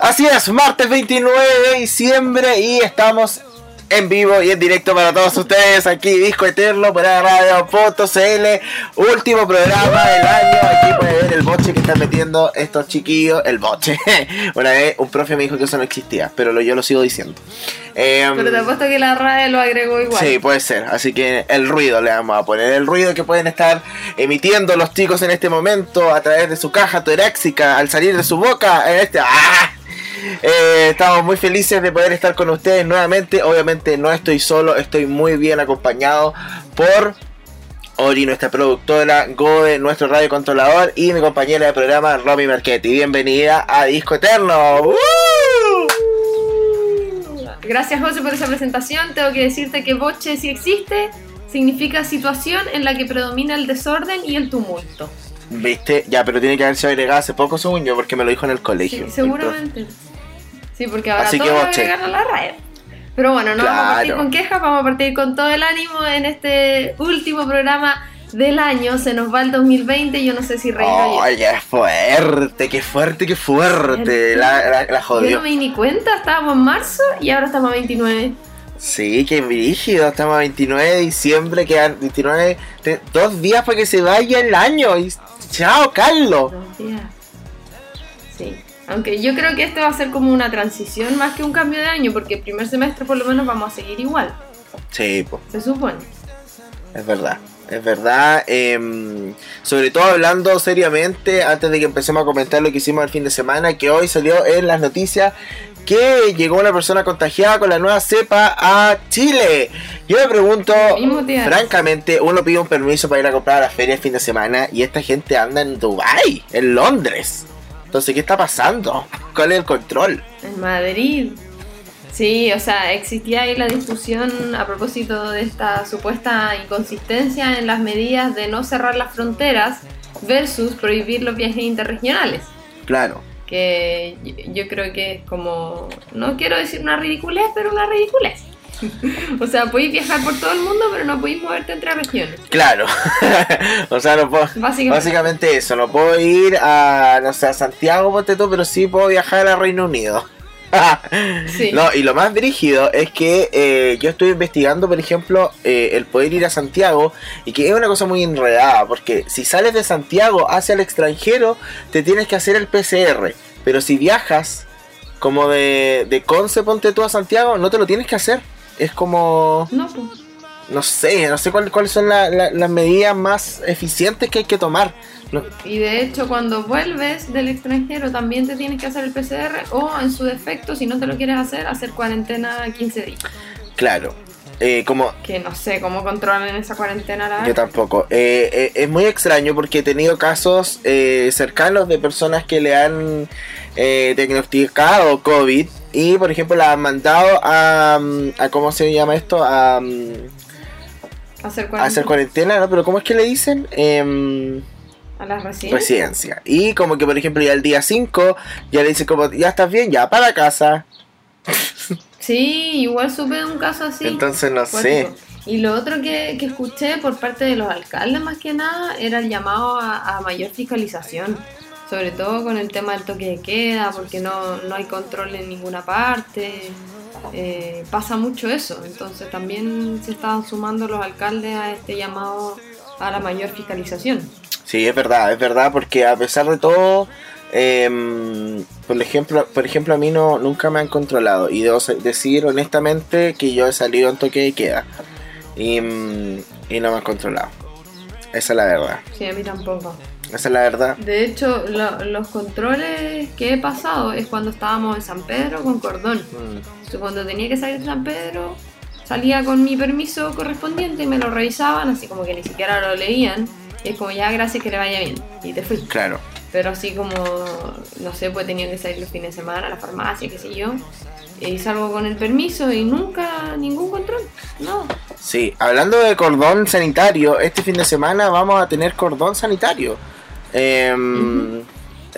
Así es, martes 29 de diciembre y estamos en vivo y en directo para todos ustedes. Aquí Disco Eterno por Radio.cl último programa del año. Aquí puede ver el boche que están metiendo estos chiquillos el boche. Una vez un profe me dijo que eso no existía pero yo lo sigo diciendo. Em, pero te apuesto que la RAE lo agregó igual. Sí puede ser. Así que el ruido le vamos a poner el ruido que pueden estar emitiendo los chicos en este momento a través de su caja torácica al salir de su boca en este ¡ah! Eh, estamos muy felices de poder estar con ustedes nuevamente. Obviamente no estoy solo, estoy muy bien acompañado por Ori, nuestra productora, Gode, nuestro radio controlador y mi compañera de programa, Romy Marchetti. Bienvenida a Disco Eterno. Gracias José por esa presentación. Tengo que decirte que Boche si existe significa situación en la que predomina el desorden y el tumulto. ¿Viste? Ya, pero tiene que haberse agregado hace poco, según yo, porque me lo dijo en el colegio. Sí, seguramente. Sí, porque ahora Así todo que a la red. Pero bueno, no vamos a partir con quejas, vamos a partir con todo el ánimo en este último programa del año. Se nos va el 2020, yo no sé si reír oh, qué fuerte, qué fuerte, qué fuerte. La, la, jodió. Yo no me di ni cuenta, estábamos en marzo y ahora estamos a 29. Sí, qué rígido, estamos a 29 de diciembre, quedan 29, dos días para que se vaya el año. Y chao, Carlos. Dos días. Sí. Aunque yo creo que esto va a ser como una transición más que un cambio de año, porque el primer semestre por lo menos vamos a seguir igual. Sí, pues. Se supone. Es verdad. Es verdad, em, sobre todo hablando seriamente, antes de que empecemos a comentar lo que hicimos el fin de semana, que hoy salió en las noticias que llegó una persona contagiada con la nueva cepa a Chile. Yo me pregunto, francamente, uno pide un permiso para ir a comprar a la feria el fin de semana y esta gente anda en Dubai, en Londres. Entonces, ¿qué está pasando? ¿Cuál es el control? En Madrid. Sí, o sea, existía ahí la discusión a propósito de esta supuesta inconsistencia en las medidas de no cerrar las fronteras versus prohibir los viajes interregionales. Claro. Que yo creo que es como, no quiero decir una ridiculez, pero una ridiculez. o sea, podéis viajar por todo el mundo, pero no podéis moverte entre regiones. Claro. o sea, no puedo, básicamente. eso. No puedo ir a, no sé, a Santiago, ponte pero sí puedo viajar a Reino Unido. sí. No, y lo más brígido es que eh, yo estoy investigando, por ejemplo, eh, el poder ir a Santiago y que es una cosa muy enredada, porque si sales de Santiago hacia el extranjero, te tienes que hacer el PCR, pero si viajas como de, de Conce, ponte tú a Santiago, no te lo tienes que hacer es como... No, pues. No sé, no sé cuáles son las medidas más eficientes que hay que tomar. Y de hecho, cuando vuelves del extranjero también te tienes que hacer el PCR o, en su defecto, si no te lo quieres hacer, hacer cuarentena 15 días. Claro. Eh, como, que no sé cómo controlan esa cuarentena. La yo tampoco. Eh, eh, es muy extraño porque he tenido casos cercanos de personas que le han diagnosticado COVID y por ejemplo la han mandado a, mm, a ¿cómo se llama esto? A, mm, hacer, cuarentena. hacer cuarentena, ¿no? Pero ¿cómo es que le dicen? Eh, a la residencia. residencia. Y como que por ejemplo ya el día 5 ya le dicen como, ya estás bien, ya para casa. Sí, igual supe un caso así. Entonces no sé. Y lo otro que, que, escuché por parte de los alcaldes más que nada era el llamado a mayor fiscalización sobre todo con el tema del toque de queda, porque no, no hay control en ninguna parte. Eh, pasa mucho eso, entonces también se estaban sumando los alcaldes a este llamado a la mayor fiscalización. Sí, es verdad, es verdad, porque a pesar de todo, em, por ejemplo, por ejemplo a mí no nunca me han controlado y debo decir honestamente que yo he salido en toque de queda y, mm, y no me han controlado. Esa es la verdad. Sí, a mí tampoco. Esa es la verdad. De hecho, los controles que he pasado es cuando estábamos en San Pedro con cordón. Mm. cuando tenía que salir de San Pedro, salía con mi permiso correspondiente y me lo revisaban, así como que ni siquiera lo leían. Y es como, ya, gracias, que le vaya bien. Y te fui. Claro. Pero así como, no sé, pues tenía que salir los fines de semana a la farmacia, qué sé yo. Y salgo con el permiso y nunca ningún control. No. Sí, hablando de cordón sanitario, este fin de semana vamos a tener cordón sanitario. Eh,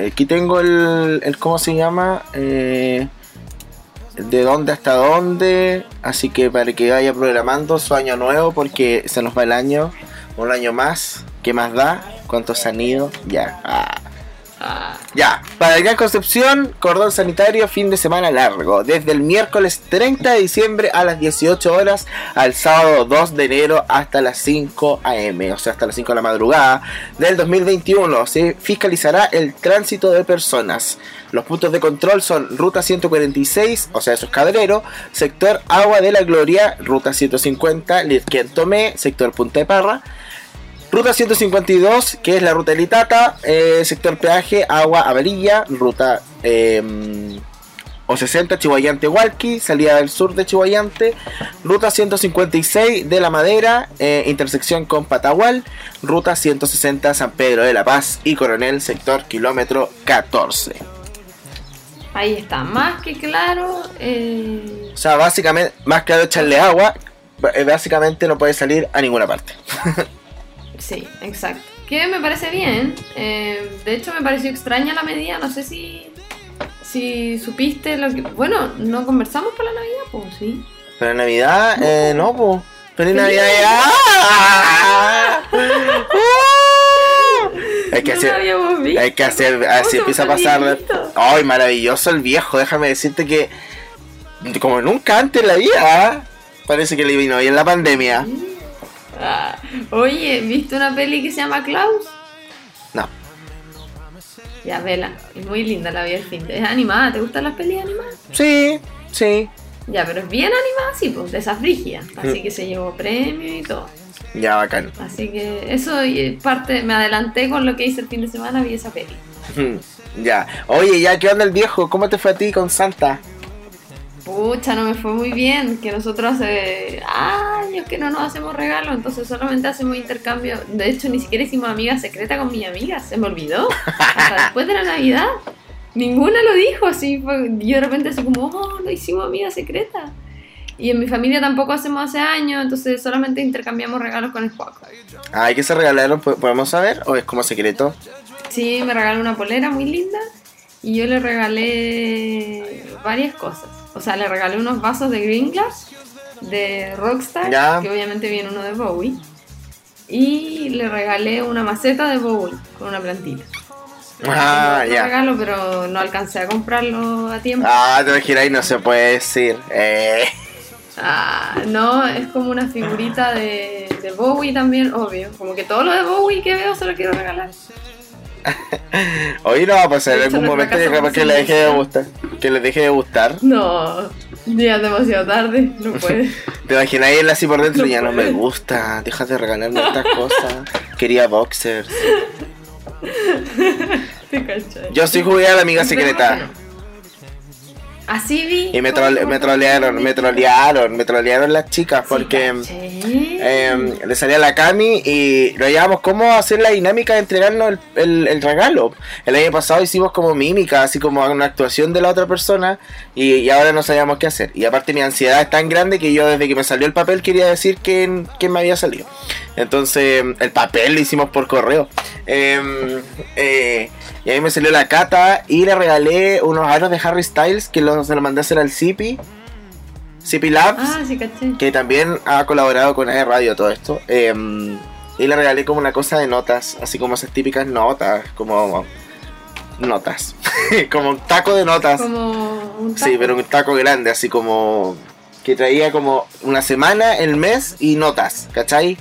Aquí tengo el, el, ¿cómo se llama? Eh, de dónde hasta dónde. Así que para que vaya programando su año nuevo, porque se nos va el año, un año más. ¿Qué más da? ¿Cuántos han ido? Ya. Ah. Ya, para el Gran Concepción, cordón sanitario, fin de semana largo. Desde el miércoles 30 de diciembre a las 18 horas al sábado 2 de enero hasta las 5 am, o sea, hasta las 5 de la madrugada del 2021. Se fiscalizará el tránsito de personas. Los puntos de control son Ruta 146, o sea, eso es Cadrero, sector Agua de la Gloria, Ruta 150, Lizquien Tomé, sector Punta de Parra Ruta 152, que es la ruta Elitata, eh, sector peaje, agua amarilla, ruta eh, o 60 Chihuayante Hualqui, salida del sur de Chihuayante, ruta 156 de la Madera, eh, intersección con Patagual, ruta 160 San Pedro de la Paz y Coronel, sector kilómetro 14. Ahí está, más que claro. O sea, básicamente, más claro echarle agua, básicamente no puede salir a ninguna parte. Sí, exacto. Que me parece bien. Eh, de hecho, me pareció extraña la medida. No sé si, si supiste lo que. Bueno, ¿no conversamos para la Navidad? Pues sí. ¿Para Navidad? Eh, no, pues. ¡Feliz Navidad! hay que hacer, hay que hacer, así empieza a pasar. Ay, maravilloso el viejo, déjame decirte que como nunca antes en la vida, parece que le vino bien la pandemia. Ah, oye, ¿viste una peli que se llama Klaus? No. Ya, vela. Es muy linda la vida del fin. Es animada. ¿Te gustan las pelis animadas? Sí, sí. Ya, pero es bien animada, sí, pues, de esa frigia. Así mm. que se llevó premio y todo. Ya, bacán. Así que eso parte, me adelanté con lo que hice el fin de semana, vi esa peli. ya. Oye, ya, ¿qué onda el viejo? ¿Cómo te fue a ti con Santa? Pucha, no me fue muy bien, que nosotros hace años que no nos hacemos regalos, entonces solamente hacemos intercambio. De hecho, ni siquiera hicimos amiga secreta con mi amiga, se me olvidó. Hasta después de la Navidad, ninguna lo dijo, así fue, yo de repente así como, oh, no hicimos amiga secreta. Y en mi familia tampoco hacemos hace años, entonces solamente intercambiamos regalos con el Juaco. Ah, ¿y qué se regalaron? ¿Podemos saber? ¿O es como secreto? Sí, me regaló una polera muy linda y yo le regalé varias cosas. O sea, le regalé unos vasos de Green Glass de Rockstar, que obviamente viene uno de Bowie. Y le regalé una maceta de Bowie con una plantita. Ah, ya. regalo, pero no alcancé a comprarlo a tiempo. Ah, te imaginas y no se puede decir. Eh. Ah, no, es como una figurita de, de Bowie también, obvio. Como que todo lo de Bowie que veo se lo quiero regalar. Hoy no va a pasar en algún momento que que le deje de gustar. Que le deje de gustar. No, ya es demasiado tarde, no puede. Te imaginas él así por dentro, ya no me gusta, deja de regalarme estas cosas. Quería boxers. Yo sí jugué a la amiga secreta. Así vi. Y me, me trolearon, me trolearon, me trolearon las chicas porque em, le salía la Cami y lo llevamos cómo hacer la dinámica de entregarnos el, regalo. El año pasado hicimos como mímica, así como una actuación de la otra persona y, ahora no sabíamos qué hacer. Y aparte mi ansiedad es tan grande que yo desde que me salió el papel quería decir quién, quién me había salido. Entonces el papel lo hicimos por correo. Em, eh, y ahí me salió la cata y le regalé unos aros de Harry Styles que se los mandé a hacer al Zippy. Zippy Labs. Ah, sí, caché. Que también ha colaborado con AE Radio todo esto. Em, y le regalé como una cosa de notas, así como esas típicas notas, como notas. como un taco de notas. Como un taco. Sí, pero un taco grande, así como que traía como una semana, el mes y notas, ¿cachai?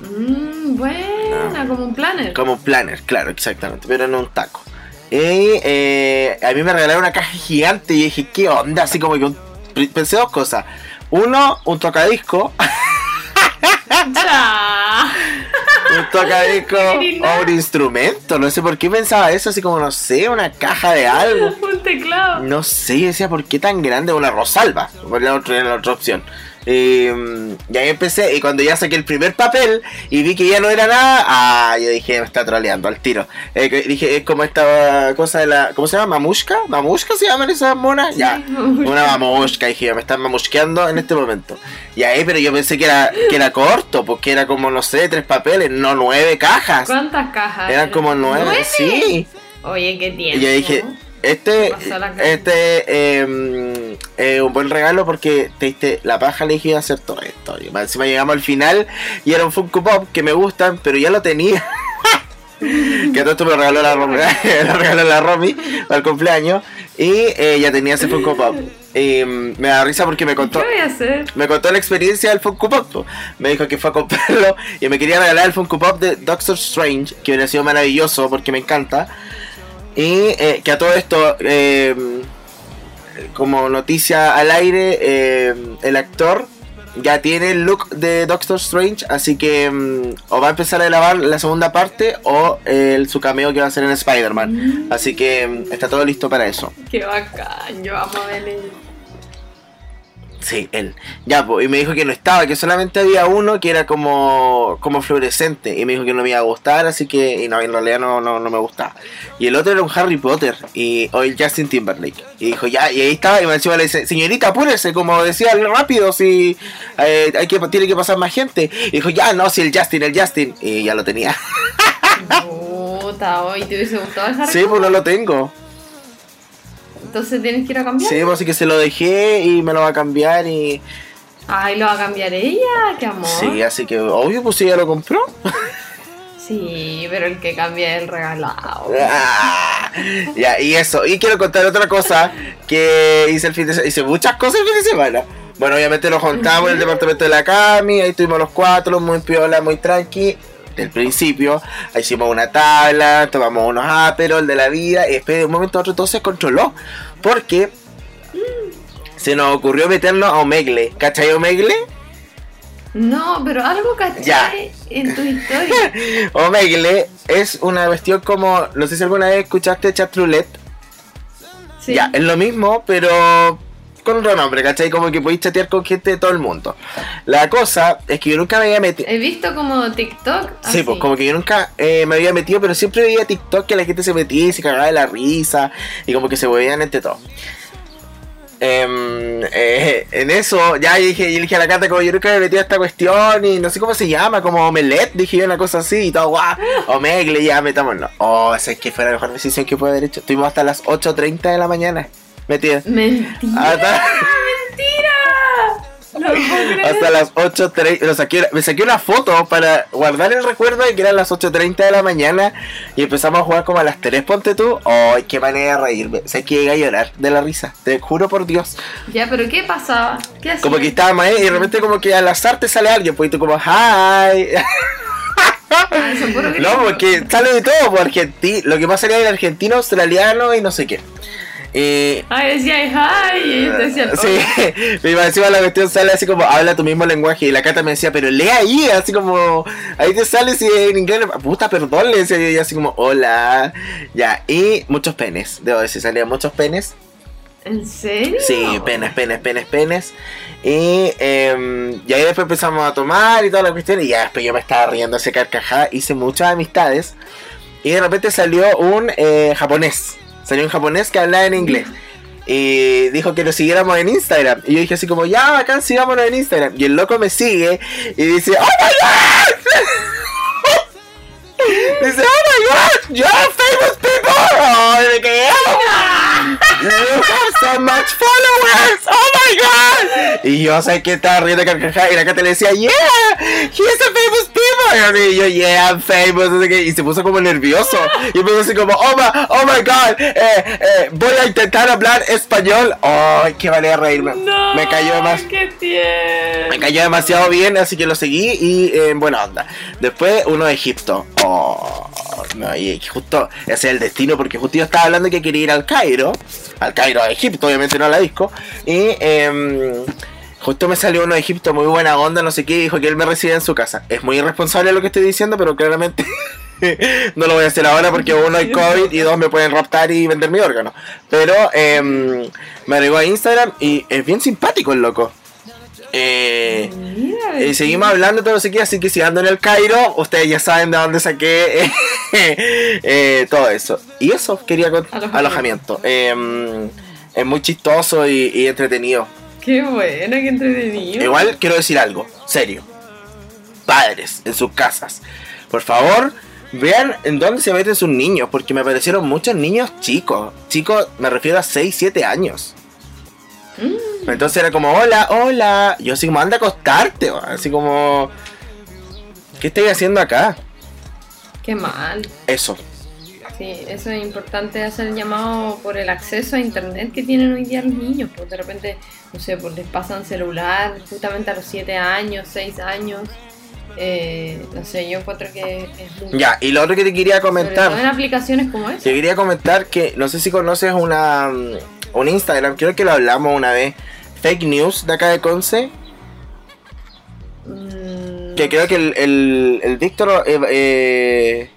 Mmm, buena, como un planner. Como un planner, claro, exactamente, pero no un taco. Y eh, a mí me regalaron una caja gigante y dije, ¿qué onda? Así como que pensé dos cosas. Uno, un tocadisco. un tocadisco o un instrumento. No sé por qué pensaba eso, así como, no sé, una caja de algo. un teclado. No sé, decía, ¿por qué tan grande? Una rosalba. Por la otra, la otra opción. Y, y, ahí empecé, y cuando ya saqué el primer papel y vi que ya no era nada, ah, yo dije, me está troleando al tiro. Eh, dije, es como esta cosa de la. ¿Cómo se llama? ¿Mamushka? ¿Mamushka se llaman esas monas? ya, una mamushka, dije, me están mamusqueando en este momento. Y ahí, pero yo pensé que era, que era corto, porque era como, no sé, tres papeles, no nueve cajas. ¿Cuántas cajas? Eran como nueve, sí. Oye, qué tiempo. Y yo dije, este, este em, es un buen regalo porque te diste la paja le dije hacer todo esto. Y encima llegamos al final y era un Funko Pop que me gustan, pero ya lo tenía. que todo esto me lo regaló la Romy, lo regaló la Romy para el cumpleaños. Y eh, ya tenía ese Funko Pop. Y mm, me da risa porque me contó. ¿Qué voy a hacer? Me contó la experiencia del Funko Pop. Me dijo que fue a comprarlo y me quería regalar el Funko Pop de Doctor Strange, que hubiera sido maravilloso porque me encanta. Y eh, que a todo esto, eh, como noticia al aire, eh, el actor ya tiene el look de Doctor Strange, así que mm, o va a empezar a grabar la segunda parte o su cameo que va a ser en Spider-Man. Mm. Así que mm, está todo listo para eso. Qué bacán, yo amo a ver Sí, él. Ya, pues, y me dijo que no estaba, que solamente había uno que era como, como fluorescente. Y me dijo que no me iba a gustar, así que. Y no, en realidad no, no, me gustaba. Y el otro era un Harry Potter, y, o el Justin Timberlake. Y dijo, ya, y ahí estaba, y me encima le dice, señorita, apúrese, como decía, rápido, si eh, hay que, tiene que pasar más gente. Y dijo, ya, no, si el Justin, el Justin. Y ya lo tenía. Puta, hoy te hubiese gustado el Harry Sí, pues no lo tengo. Entonces tienes que ir a cambiar. Sí, pues así que se lo dejé y me lo va a cambiar y. Ay, lo va a cambiar ella, qué amor. Sí, así que obvio, pues ella lo compró. Sí, pero el que cambia es el regalado. Ah, ya, y eso. Y quiero contar otra cosa que hice el fin de semana. Hice muchas cosas el fin de semana. Bueno, obviamente nos juntamos en el departamento de la Cami, ahí estuvimos los cuatro, muy piola, muy tranqui del principio, hicimos una tabla, tomamos unos aperol de la vida y después de un momento a otro todo se controló. Porque se nos ocurrió meternos a Omegle. ¿Cachai Omegle? No, pero algo cachai en tu historia. Omegle es una cuestión como, no sé si alguna vez escuchaste chat roulette. Ya, es lo mismo, pero con otro nombre, ¿cachai? Como que podéis chatear con gente de todo el mundo. La cosa es que yo nunca me había metido. He visto como TikTok. Sí, pues como que yo nunca eh, me había metido, pero siempre veía TikTok que la gente se metía y se cagaba de la risa y como que se movían entre todos. Em, eh, en eso, ya dije, yo dije a la carta como yo nunca me metí a esta cuestión y no sé cómo se llama, como omelette, dije yo una cosa así y todo, guau, omegle, ya metámonos. Oh, esa es que fue la mejor decisión que pude haber hecho. Estuvimos hasta las 8.30 de la mañana. Mentira. Mentira. Hasta las 8.30. Me saqué una foto para guardar el recuerdo de que eran las 8.30 de la mañana. Y empezamos a jugar como a las 3, ponte tú. ¡Ay, qué manera de reírme! Sé que a llorar de la risa. Te juro por Dios. Ya, pero ¿qué pasaba? ¿Qué Como que estaba ahí y de repente como que al azar te sale alguien. Pues tú como, ¡Hi! Ah, no, porque sale de todo, porque lo que pasa es argentino, australiano y no sé qué. Eh, Ay, decía hi, y yo decía Sí, me encima la cuestión sale así como habla tu mismo lenguaje. Y la cata me decía, pero lee ahí, así como ahí te sale si en inglés. Puta, perdón, le decía yo así como hola. Ya, y muchos penes, debo decir, salían muchos penes. ¿En serio? Sí, penes, penes, penes, penes. Y, eh, y ahí después empezamos a tomar y toda la cuestión. Y ya después yo me estaba riendo ese carcajada. Hice muchas amistades. Y de repente salió un eh, japonés. Salió un japonés que hablaba en inglés. Y dijo que lo siguiéramos en Instagram. Y yo dije así como, ya, acá sigámonos en Instagram. Y el loco me sigue y dice, ¡Oh my god! dice, ¡Oh my god! ¡You're famous people! ¡Oh, me quedé! You have so much followers! ¡Oh my god! Y yo sé que estaba riendo carcajada y la cara le decía, ¡Yeah! He's a famous y yo, yeah, I'm famous. Y se puso como nervioso. Y me así como, oh my, oh my god, eh, eh, voy a intentar hablar español. Ay, qué vale reírme. me cayó demasiado. Me cayó demasiado bien, así que lo seguí y en buena onda. Después uno de Egipto. Oh, y justo ese es el destino porque justo yo estaba hablando que quería ir al Cairo. Al Cairo, a Egipto, obviamente no a la disco. Y eh, Justo me salió uno de Egipto muy buena onda, no sé qué, dijo que él me recibe en su casa. Es muy irresponsable lo que estoy diciendo, pero claramente no lo voy a hacer ahora porque uno hay COVID y dos me pueden raptar y vender mi órgano. Pero eh, me agregó a Instagram y es bien simpático el loco. Eh, y seguimos hablando todo lo que así que si ando en el Cairo, ustedes ya saben de dónde saqué eh, todo eso. Y eso quería con alojamiento. Em, es muy chistoso y entretenido. Qué buena, qué entretenido. Igual quiero decir algo, serio. Padres en sus casas, por favor, vean en dónde se meten sus niños, porque me aparecieron muchos niños chicos. Chicos, me refiero a 6, 7 años. Mm. Entonces era como, hola, hola. Yo así como, anda a acostarte, así como, ¿qué estoy haciendo acá? Qué mal. Eso. Sí, eso es importante hacer el llamado por el acceso a internet que tienen hoy día los niños, porque de repente, no sé, pues les pasan celular justamente a los 7 años, 6 años. Eh, no sé, yo encuentro que es Ya, y lo otro que te quería comentar. en aplicaciones como esa. Te quería comentar que no sé si conoces una mm, un Instagram, creo que lo hablamos una vez, Fake News de acá de Conce. Mm. Que creo que el, el, el Víctor eh, eh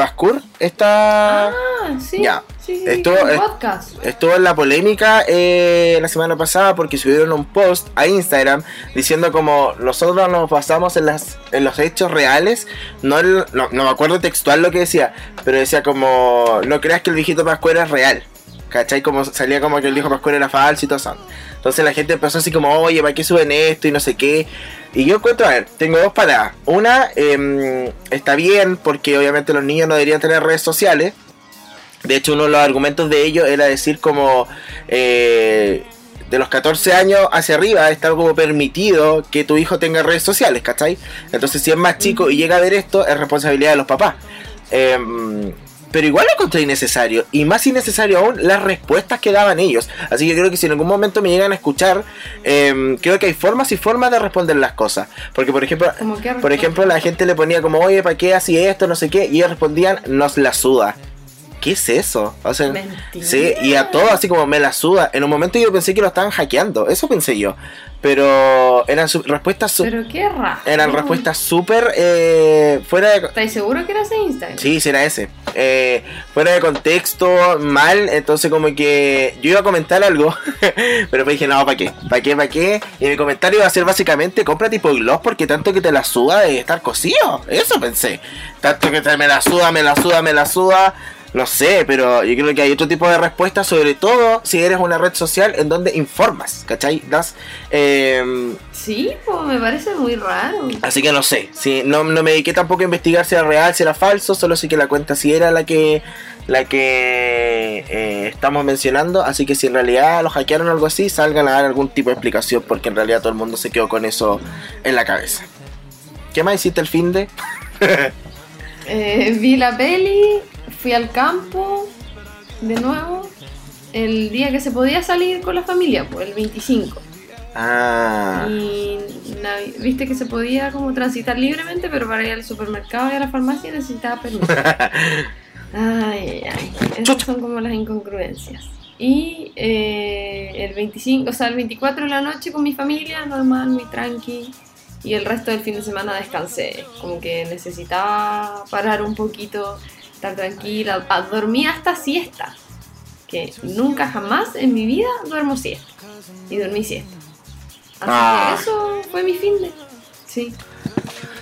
Pascur está. Ah, sí. Ya. Sí, estuvo, podcast. estuvo en la polémica eh, la semana pasada porque subieron un post a Instagram diciendo como nosotros nos basamos en las en los hechos reales, no, no, me acuerdo textual lo que decía, pero decía como no creas que el viejito Pascual es real. ¿Cachai? Como salía como que el viejo Pascual era falso y todo eso. Entonces la gente empezó así como, oye, ¿para qué suben esto? Y no sé qué. Y yo encuentro, a ver, tengo dos paradas. Una, em, está bien, porque obviamente los niños no deberían tener redes sociales. De hecho, uno de los argumentos de ellos era decir como... Eh, de los 14 años hacia arriba está algo permitido que tu hijo tenga redes sociales, ¿cachai? Entonces si es más chico y llega a ver esto, es responsabilidad de los papás. Eh, pero igual lo encontré innecesario. Y más innecesario aún las respuestas que daban ellos. Así que creo que si en algún momento me llegan a escuchar, em, creo que hay formas y formas de responder las cosas. Porque por ejemplo, por ejemplo, la gente le ponía como, oye, ¿para qué así esto? No sé qué. Y ellos respondían, nos la suda. ¿Qué es eso? Sea, sí, y a todo así como me la suda. En un momento yo pensé que lo estaban hackeando, eso pensé yo. Pero eran respuestas Pero qué raro. Eran respuestas súper eh, fuera de. ¿Estás seguro que era ese Instagram? Sí, será ese. Eh, fuera de contexto, mal. Entonces, como que yo iba a comentar algo. pero me dije, no, ¿para qué? ¿Para qué? ¿Para qué? Y mi comentario iba a ser básicamente: compra tipo gloss porque tanto que te la suda de estar cocido. Eso pensé. Tanto que te me la suda, me la suda, me la suda. No sé, pero yo creo que hay otro tipo de respuesta, sobre todo si eres una red social en donde informas, ¿cachai? Das, em, sí, pues me parece muy raro. Así que no sé, si no, no me dediqué tampoco a investigar si era real, si era falso, solo sé que la cuenta si era la que la que eh, estamos mencionando, así que si en realidad lo hackearon o algo así, salgan a dar algún tipo de explicación, porque en realidad todo el mundo se quedó con eso en la cabeza. ¿Qué más hiciste el fin de? eh, vi la peli, fui al campo de nuevo el día que se podía salir con la familia, pues el 25. Ah. Y viste que se podía como transitar libremente, pero para ir al supermercado y a la farmacia necesitaba permiso. ay, ay, Esas son como las incongruencias. Y eh, el 25, o sea, el 24 de la noche con mi familia, normal, muy tranqui. Y el resto del fin de semana descansé. Como que necesitaba parar un poquito estar tranquila, dormir hasta siesta, que nunca jamás en mi vida duermo siesta, y dormí siesta. Así que ah. eso fue mi fin de... Sí,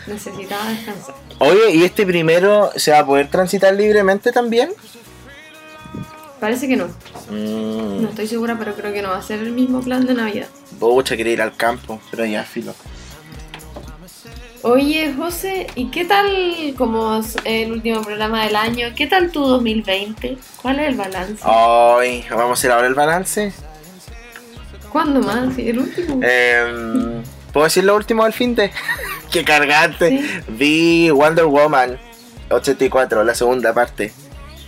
necesitaba descansar. Oye, ¿y este primero se va a poder transitar libremente también? Parece que no. Mm. No estoy segura, pero creo que no va a ser el mismo plan de Navidad. Pucha, quería ir al campo, pero ya filo. Oye, José, ¿y qué tal, como el último programa del año, qué tal tu 2020? ¿Cuál es el balance? Ay, vamos a hacer ahora el balance. ¿Cuándo más? ¿El último? Eh, ¿Puedo decir lo último del fin de? ¡Qué cargante! Vi Wonder Woman 84, la segunda parte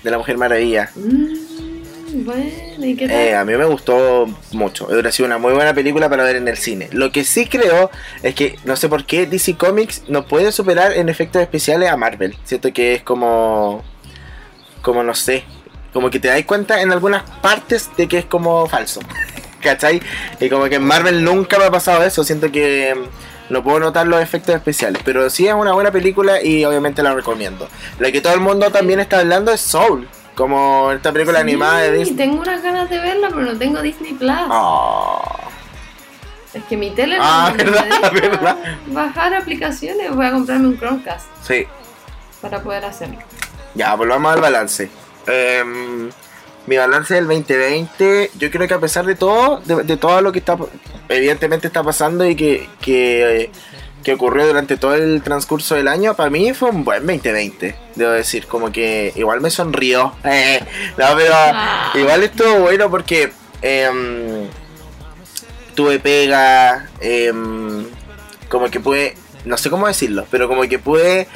de La Mujer Maravilla. Mm. Bueno, ¿y qué tal? Eh, a mí me gustó mucho. Ha sido una muy buena película para ver en el cine. Lo que sí creo es que no sé por qué DC Comics no puede superar en efectos especiales a Marvel. Siento que es como. Como no sé. Como que te das cuenta en algunas partes de que es como falso. ¿Cachai? Y como que en Marvel nunca me ha pasado eso. Siento que no puedo notar los efectos especiales. Pero sí es una buena película y obviamente la recomiendo. La que todo el mundo también está hablando es Soul. Como esta película animada de Disney. tengo unas ganas de verla, pero no tengo Disney Plus. Oh. Es que mi tele ah, verdad, verdad. bajar aplicaciones. Voy a comprarme un Chromecast. Sí. Para poder hacerlo. Ya, volvamos al balance. Em, mi balance del 2020, yo creo que a pesar de todo, de, todo lo que está, evidentemente está pasando y que, que que ocurrió durante todo el transcurso del año, para mí fue un buen 2020, debo decir, como que igual me sonrió. Eh, no, pero ah. igual estuvo bueno porque em, tuve pega, em, como que pude, no sé cómo decirlo, pero como que pude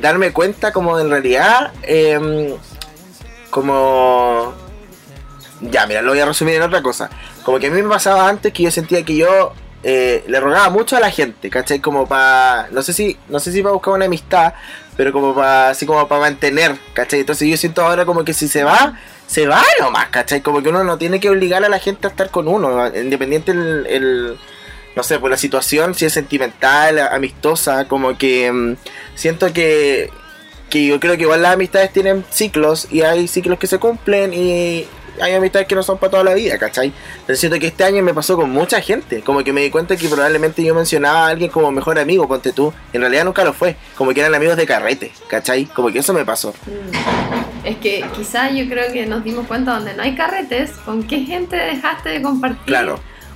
darme cuenta como en realidad em, como... Ya, mira, lo voy a resumir en otra cosa. Como que a mí me pasaba antes que yo sentía que yo eh, le rogaba mucho a la gente, ¿cachai? Como para, no sé si, no sé si para buscar una amistad, pero como para, así como para mantener, ¿cachai? Entonces yo siento ahora como que si se va, se va nomás, ¿cachai? Como que uno no tiene que obligar a la gente a estar con uno, independiente el, no sé, por la situación, si es sentimental, amistosa, como que mm, siento que, que yo creo que igual las amistades tienen ciclos y hay ciclos que se cumplen y hay amistades que no son para toda la vida, ¿cachai? Pero siento que este año me pasó con mucha gente, como que me di cuenta que probablemente yo mencionaba a alguien como mejor amigo, ponte tú, en realidad nunca lo fue, como que eran amigos de carrete, ¿cachai? Como que eso me pasó. Mm. Es que quizás yo creo que nos dimos cuenta donde no hay carretes, con qué gente dejaste de compartir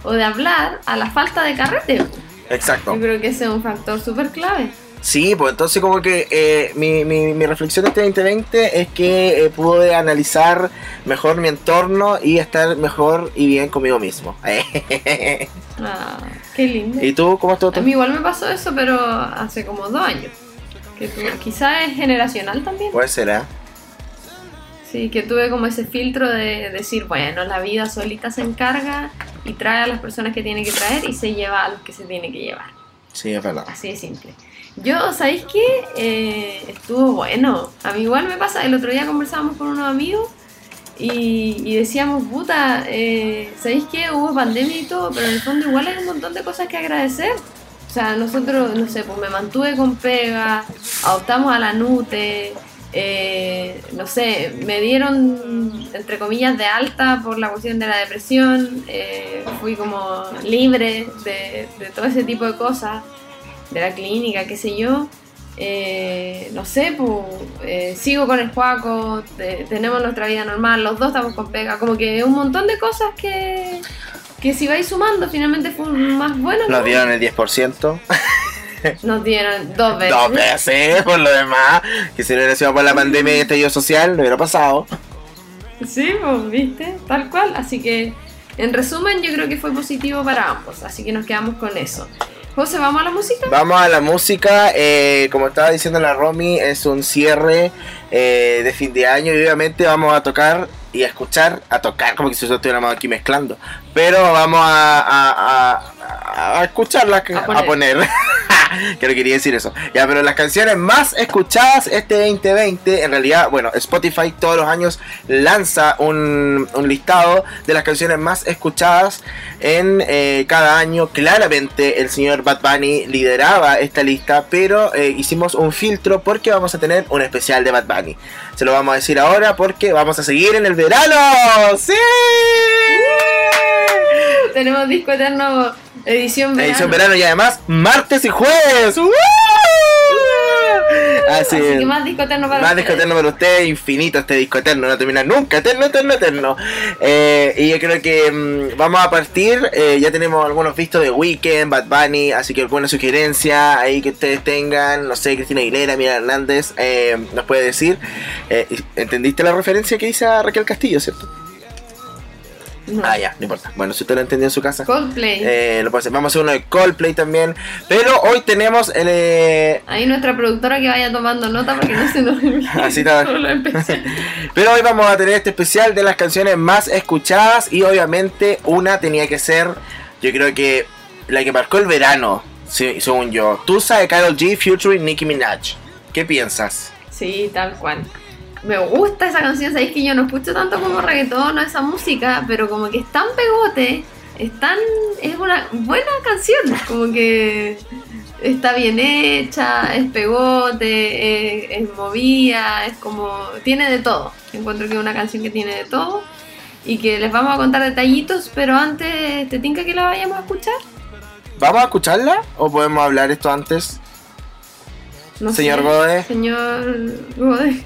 o de hablar a la falta de carrete. Exacto. Yo creo que ese es un factor súper clave. Sí, pues entonces como que eh, mi, mi, mi, reflexión de este 2020 es que eh, pude analizar mejor mi entorno y estar mejor y bien conmigo mismo. ah, qué lindo. ¿Y tú cómo estás? A mí igual me pasó eso, pero hace como dos años. Que quizás es generacional también. Puede ser, ¿eh? Sí, que tuve como ese filtro de decir, bueno, la vida solita se encarga y trae a las personas que tiene que traer y se lleva a los que se tiene que llevar. Sí, es verdad. Así de simple. Yo, ¿sabéis qué? Eh, estuvo bueno. A mí igual me pasa, el otro día conversábamos con unos amigos y, decíamos, puta, eh, ¿sabéis qué? Hubo pandemia y todo, pero en el fondo igual hay un montón de cosas que agradecer. O sea, nosotros, no sé, pues me mantuve con pega, adoptamos a la Nute, eh, no sé, me dieron, entre comillas, de alta por la cuestión de la depresión, fui como libre de, de todo ese tipo de cosas de la clínica, qué sé yo. Eh, no sé, pues sigo con el Juaco, tenemos nuestra vida normal, los dos estamos con pega, como que un montón de cosas que, que si vais sumando finalmente fue más bueno. Nos dieron el 10%. Nos dieron dos veces. Dos veces, por lo demás. Que si no hubiera sido por la pandemia y estallido social, no hubiera pasado. Sí, pues, viste, tal cual. Así que, en resumen, yo creo que fue positivo para ambos. Así que nos quedamos con eso. ¿Vamos a la música? Vamos a la música. Eh, como estaba diciendo la Romy, es un cierre eh, de fin de año y obviamente vamos a tocar y a escuchar, a tocar, como que si yo estuviéramos aquí mezclando. Pero vamos a, a, a, escucharla, a poner. que no quería decir eso. Ya, pero las canciones más escuchadas este 2020, en realidad, bueno, Spotify todos los años lanza un, un listado de las canciones más escuchadas en eh, cada año. Claramente el señor Bad Bunny lideraba esta lista, pero eh, hicimos un filtro porque vamos a tener un especial de Bad Bunny. Se lo vamos a decir ahora porque vamos a seguir en el verano. ¡Sí! Tenemos disco eterno edición verano. Edición verano y además martes y jueves. Así, que más disco eterno para Más disco eterno para usted, infinito este disco eterno, no termina nunca, eterno, eterno, eterno. Eh, y yo creo que mm, vamos a partir, eh, ya tenemos algunos vistos de Weekend, Bad Bunny, así que alguna sugerencia ahí que ustedes tengan, no sé, Cristina Aguilera, Mira Hernández, eh, nos puede decir. ¿Entendiste la referencia que hice a Raquel Castillo, cierto? Ah, ya, no importa. Bueno, si usted lo entendió en su casa. Coldplay. Eh, lo puede hacer. Vamos a hacer uno de Coldplay también. Pero hoy tenemos el. Eh... Ahí nuestra productora que vaya tomando nota porque no se nos. Así está. Pero hoy vamos a tener este especial de las canciones más escuchadas. Y obviamente una tenía que ser, yo creo que la que marcó el verano, según yo. Tusa de Carol G, featuring Nicki Minaj. ¿Qué piensas? Sí, tal cual me gusta esa canción, sabéis que yo no escucho tanto como reggaetón o esa música, pero como que es tan pegote, es tan, es una buena canción, como que está bien hecha, es pegote, es, movida, es como, tiene de todo. Encuentro que es una canción que tiene de todo y que les vamos a contar detallitos, pero antes, ¿te tinca que la vayamos a escuchar? ¿Vamos a escucharla o podemos hablar esto antes? No señor Gode. Señor Gode.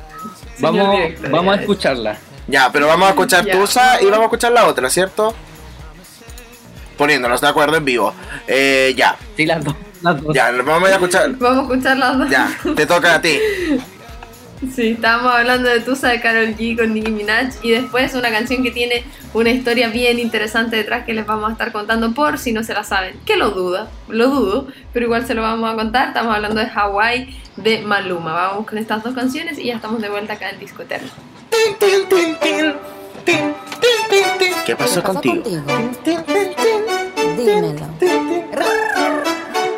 Vamos, vamos a escucharla. Ya, pero vamos a escuchar Tusa y vamos a escuchar la otra, ¿cierto? Poniéndonos de acuerdo en vivo. Eh, ya. Sí, las dos. Ya, vamos a escuchar. Vamos a escuchar las dos. Ya, te toca a ti. Sí, estábamos hablando de Tusa de Carol G con Nicki Minaj y después una canción que tiene una historia bien interesante detrás que les vamos a estar contando por si no se la saben. Que lo duda, lo dudo, pero igual se lo vamos a contar. Estamos hablando de Hawaii de Maluma. Vamos con estas dos canciones y ya estamos de vuelta acá en Disco Eterno. ¿Qué pasó contigo? Dímelo.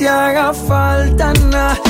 te haga falta nada,